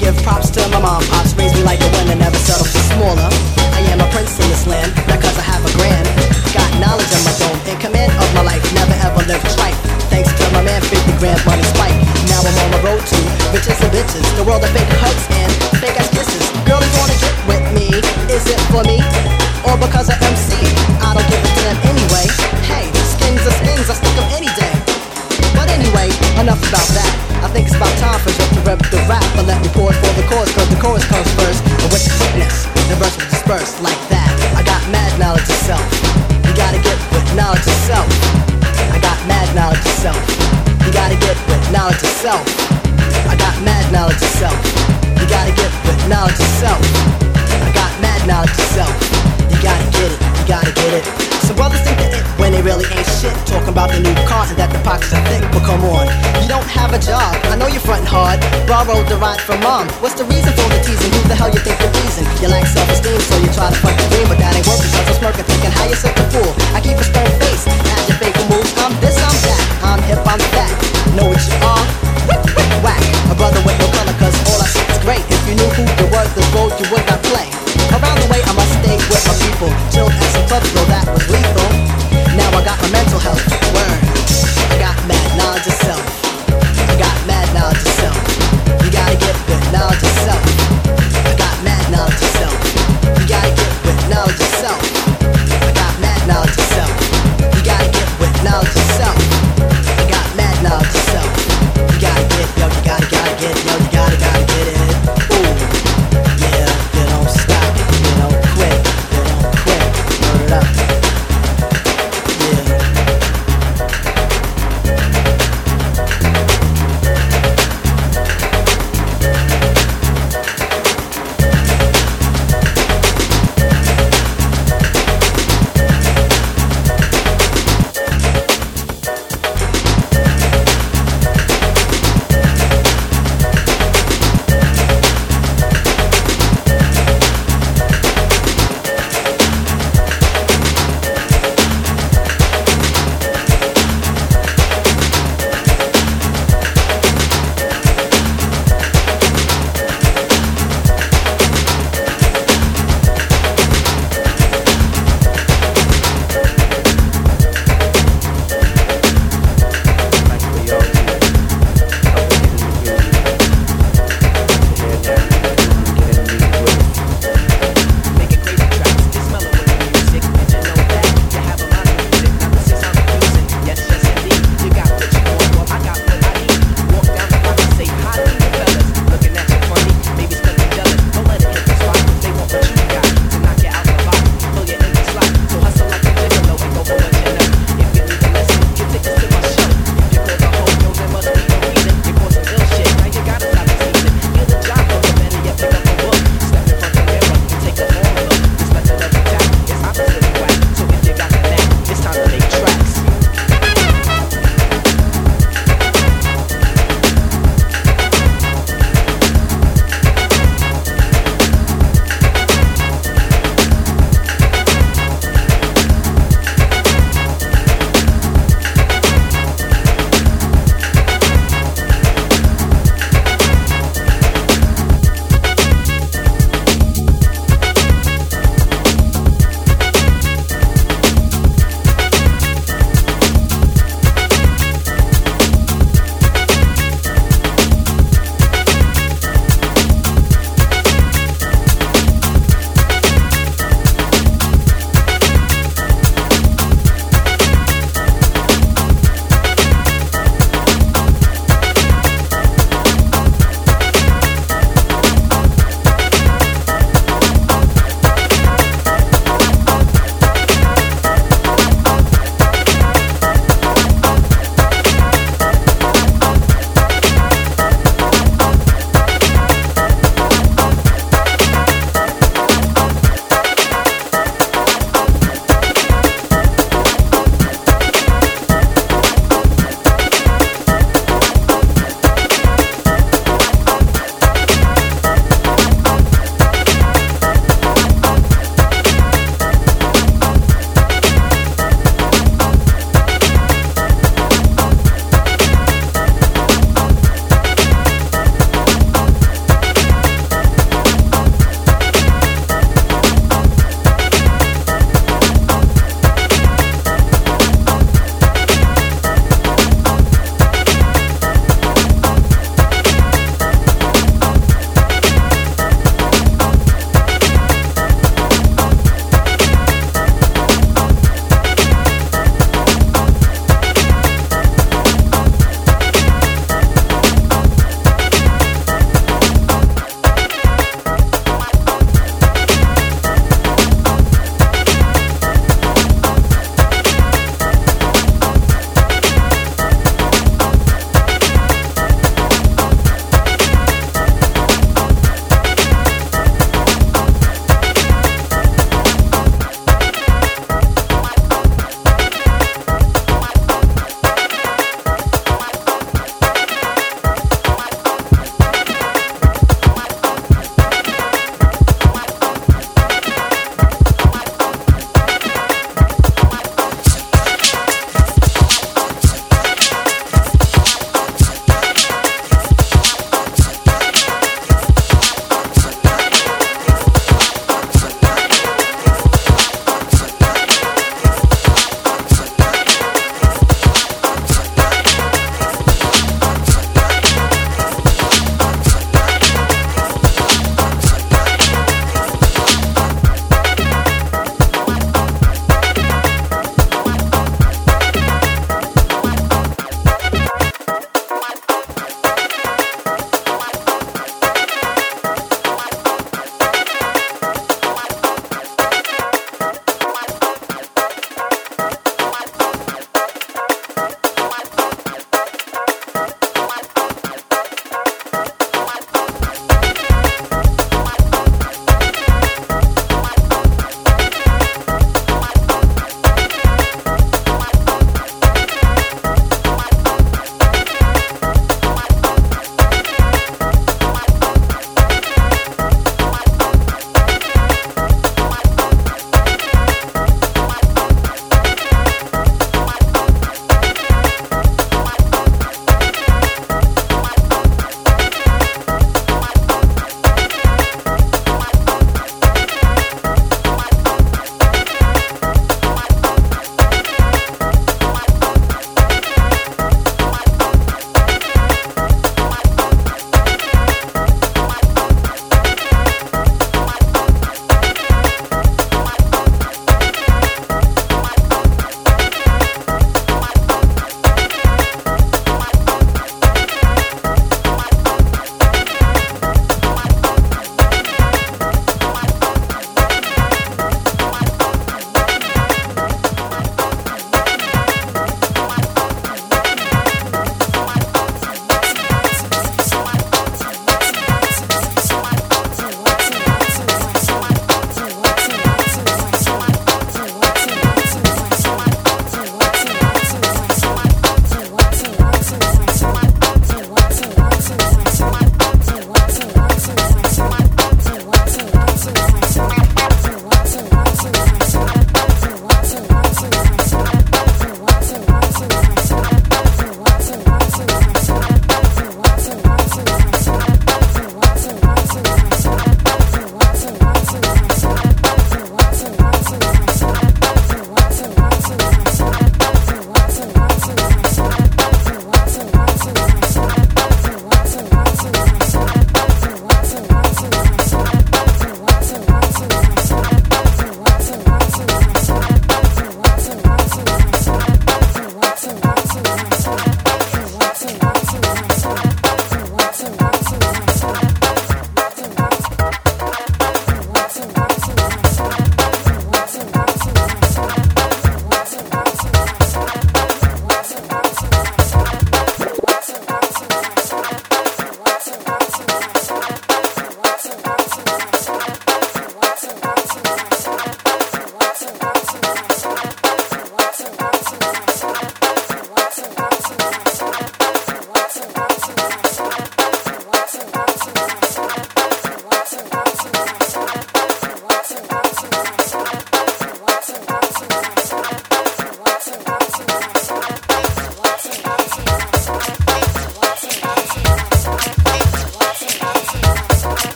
give props to my mom. Pops raised me like a winner, never settle for smaller. I am a prince in this land, not cause I have a grand. Got knowledge in my dome, in command of my life, never ever lived tripe. Thanks to my man, 50 grand money spike. Now I'm on the road to riches and bitches. The world of fake hugs and fake ass kisses. Girl, you wanna get with me? Is it for me? Or because I me job, I know you're fronting hard. Borrowed the ride from mom. What's the reason for the teasing? Who the hell you think you're pleasing? You lack self-esteem, so you try to fuck the dream, but that ain't working. So I'm smirking, thinking how you such a fool. I keep a stern face, as your fake moves. I'm this, I'm that. I'm hip, I'm that. Know what you are? Wick, wick, whack. A brother with no color, cause all I see is great. If you knew who the word the road, you would not play. Around the way, I must stay with my people. Chill at some clubs, though that was lethal. Now I got my mental health.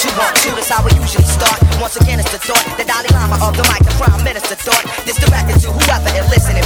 what you want to. That's how we usually start. Once again, it's the thought, the Dalai Lama of the mic, the prime minister thought. This directed to whoever is listening.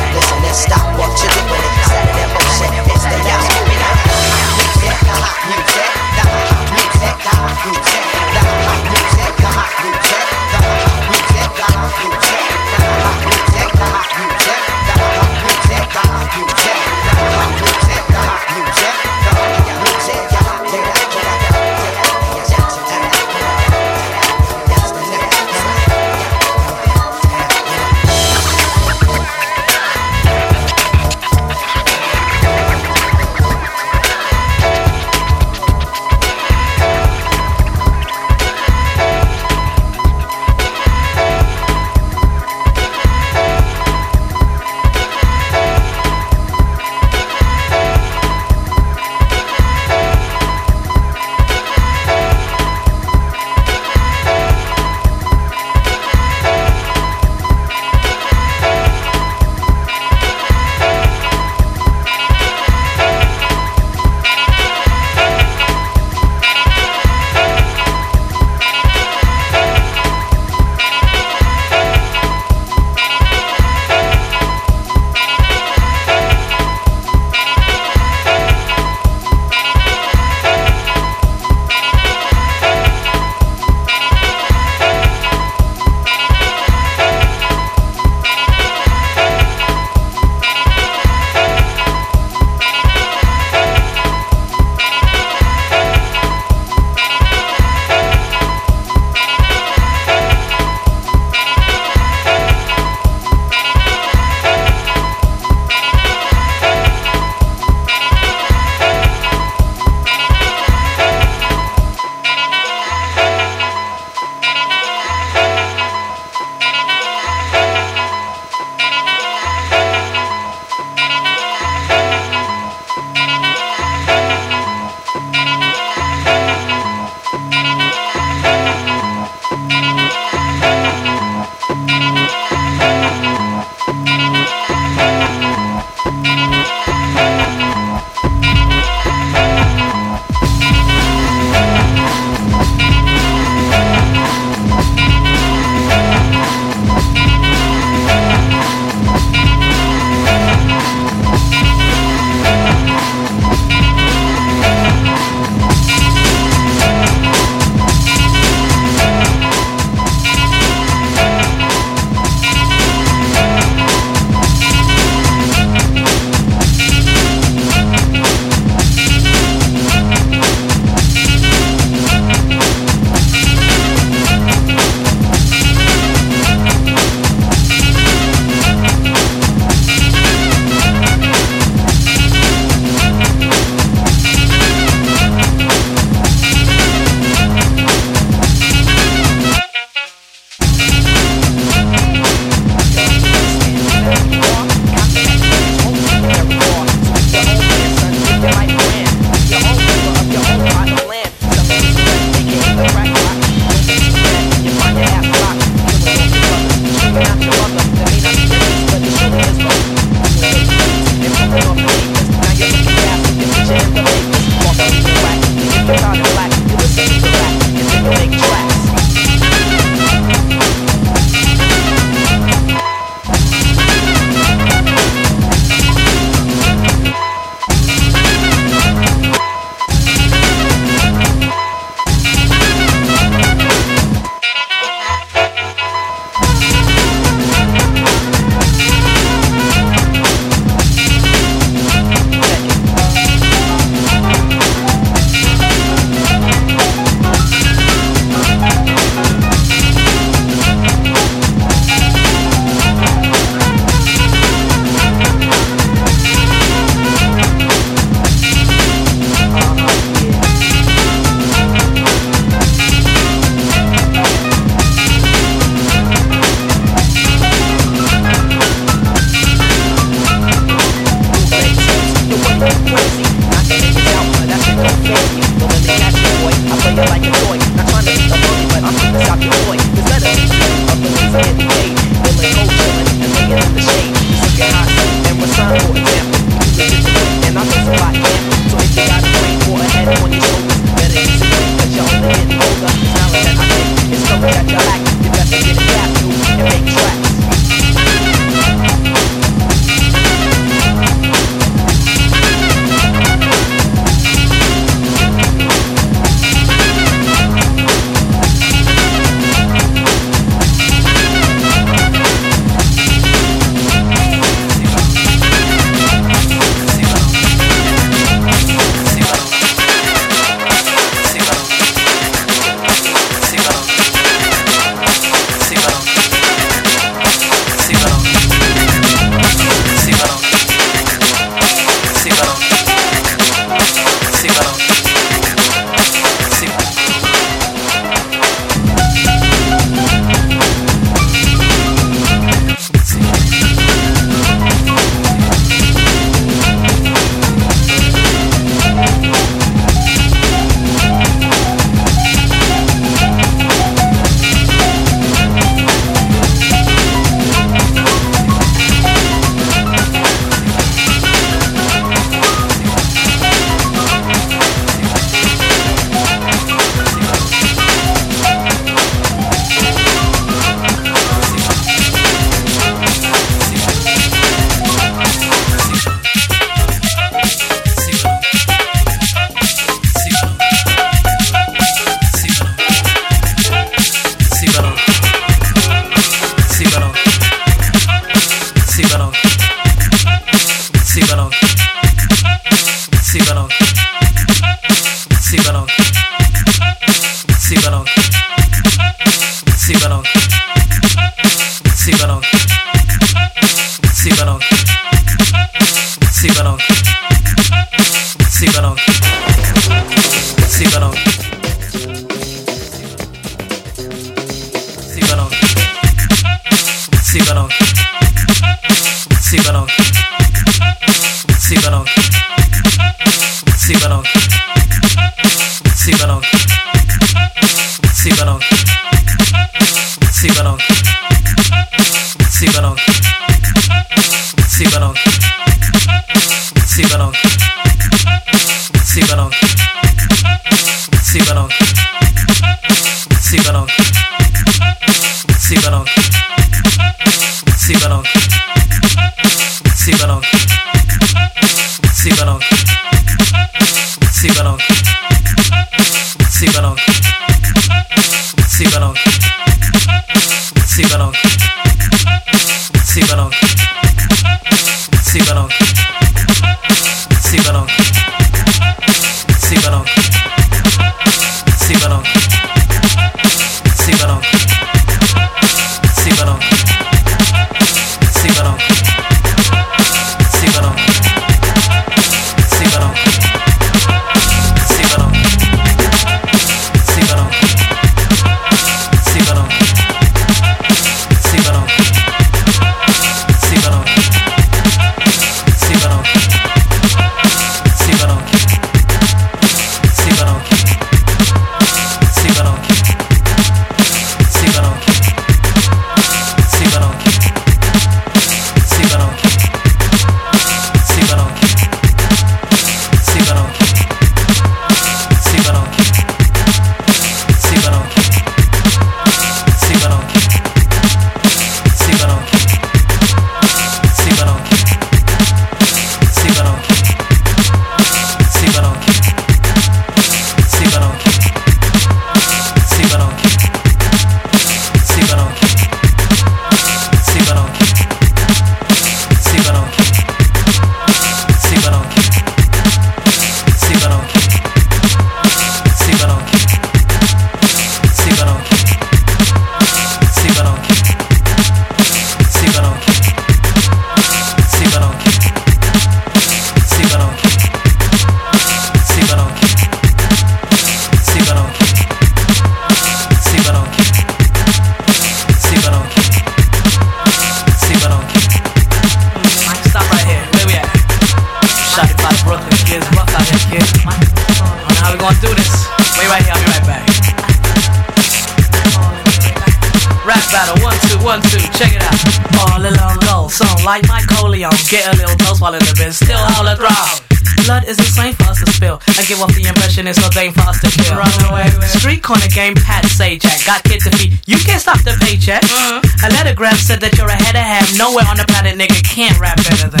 Corner game, Pat Sajak. Got kid to feed. You can't stop the paycheck. Uh-huh. A lettergraph said that you're ahead of ham. Nowhere on the planet, nigga, can't rap better than.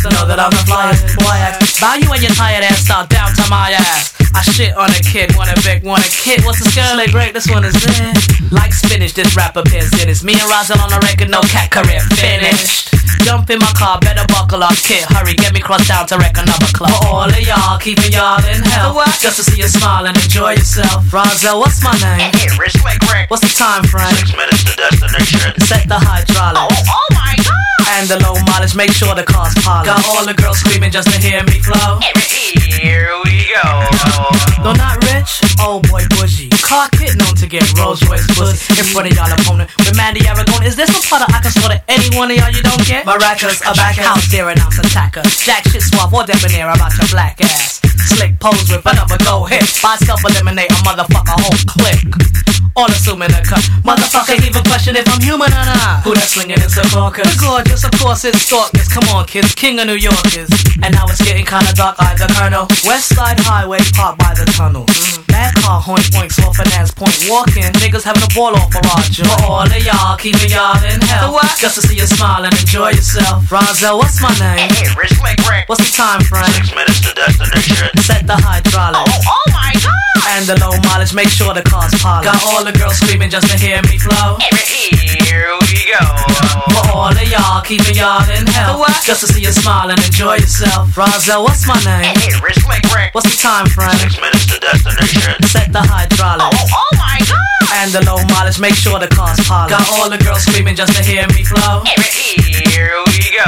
So know that I'm the flyest. Boy, I bow you and your tired ass start down to my ass. I shit on a kid, want a big, want a kid. What's the skill? Like break, this one is in. Like spinach, this rapper pins it. It's me and Rozelle on the record, no cat career finished. Jump in my car, better buckle up, kid. Hurry, get me crossed down to wreck another club. For all of y'all, keeping y'all in hell. What? Just to see you smile and enjoy yourself. Rozelle, what's my name? Hey, Rich Rick. What's the time frame? Six minutes to destination. Set the hydraulics. Oh, oh my! And the low mileage, make sure the car's polished. Got all the girls screaming just to hear me flow. Here we go. Though not rich, oh boy, bushy. Car kid known to get Rolls Royce pussy in front of y'all opponent. With Mandy Aragon, is this a part I can slaughter any one of y'all you don't get? Maracas, a back house, dare announce attacker. Jack shit suave or debonair about your black ass. Slick pose with another go hit. By self eliminate a motherfucker whole click. All assuming a cut. Motherfucker even question if I'm human or not. Who that swinging in Secaucus? The gorgeous, of course, it's stalkers. Come on, kids, king of New Yorkers. And now it's getting kinda dark, either Colonel. West Side Highway, parked by the tunnel. Mm. Bad car, hoink, oink, slow finance point. Walking, niggas having a ball off for our. For all of y'all, keeping y'all in hell. what? Just to see you smile and enjoy yourself. Rozelle, what's my name? Hey, Rich Slick What's the time frame? Six minutes to destination. Set the hydraulics. Oh, oh my god! And the low mileage, make sure the car's polished. Got all the girls screaming just to hear me flow. Here we go. For all of y'all, keeping y'all in hell. Just to see you smile and enjoy yourself. Rozelle, what's my name? Hey, Rich. What's the time frame? Six minutes to destination. Set the hydraulics. Oh, oh my god. And the low mileage, make sure the car's polished. Got all the girls screaming just to hear me flow. Here we go.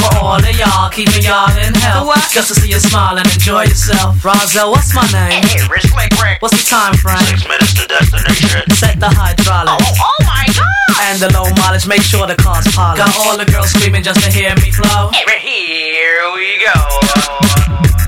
For all of y'all, keeping y'all in hell. Just to see you smile and enjoy yourself. Rozelle, what's my name? Hey, Rich Slick Rick. What's the time frame? Six minutes to destination. Set the hydraulics. Oh, oh my god. And the low mileage, make sure the car's polished. Got all the girls screaming just to hear me flow. Here we go.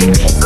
Thank